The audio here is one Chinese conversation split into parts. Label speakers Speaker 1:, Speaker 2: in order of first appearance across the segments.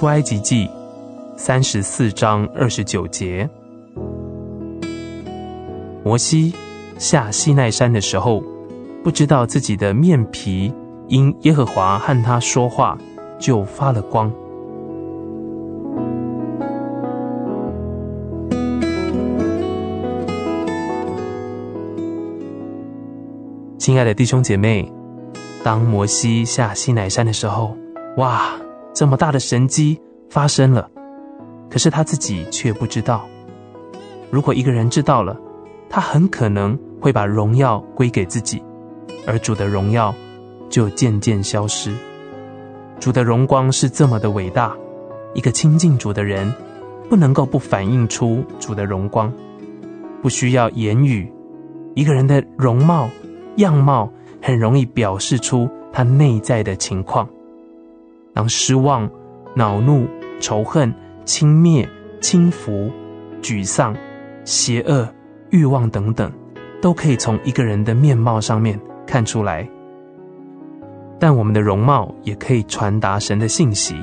Speaker 1: 出埃及记三十四章二十九节，摩西下西奈山的时候，不知道自己的面皮因耶和华和他说话，就发了光。亲爱的弟兄姐妹，当摩西下西奈山的时候，哇，这么大的神迹发生了，可是他自己却不知道。如果一个人知道了，他很可能会把荣耀归给自己，而主的荣耀就渐渐消失。主的荣光是这么的伟大，一个亲近主的人不能够不反映出主的荣光，不需要言语，一个人的容貌。样貌很容易表示出他内在的情况。当失望、恼怒、仇恨、轻蔑、轻浮、沮丧、邪恶、欲望等等，都可以从一个人的面貌上面看出来。但我们的容貌也可以传达神的信息，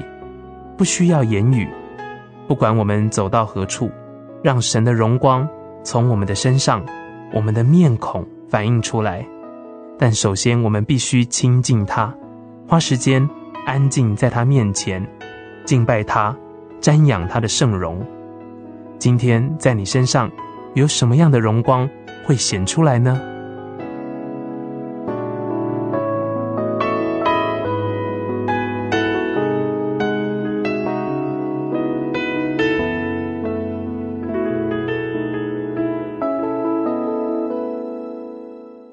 Speaker 1: 不需要言语。不管我们走到何处，让神的荣光从我们的身上、我们的面孔反映出来。但首先，我们必须亲近他，花时间安静在他面前，敬拜他，瞻仰他的圣容。今天在你身上有什么样的荣光会显出来呢？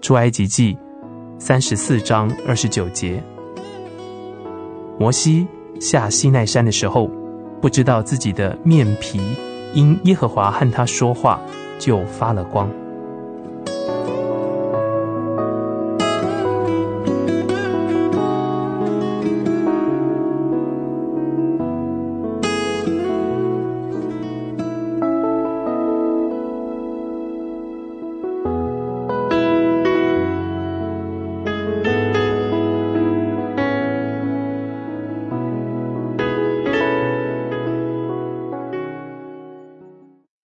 Speaker 1: 出埃及记。三十四章二十九节，摩西下西奈山的时候，不知道自己的面皮因耶和华和他说话，就发了光。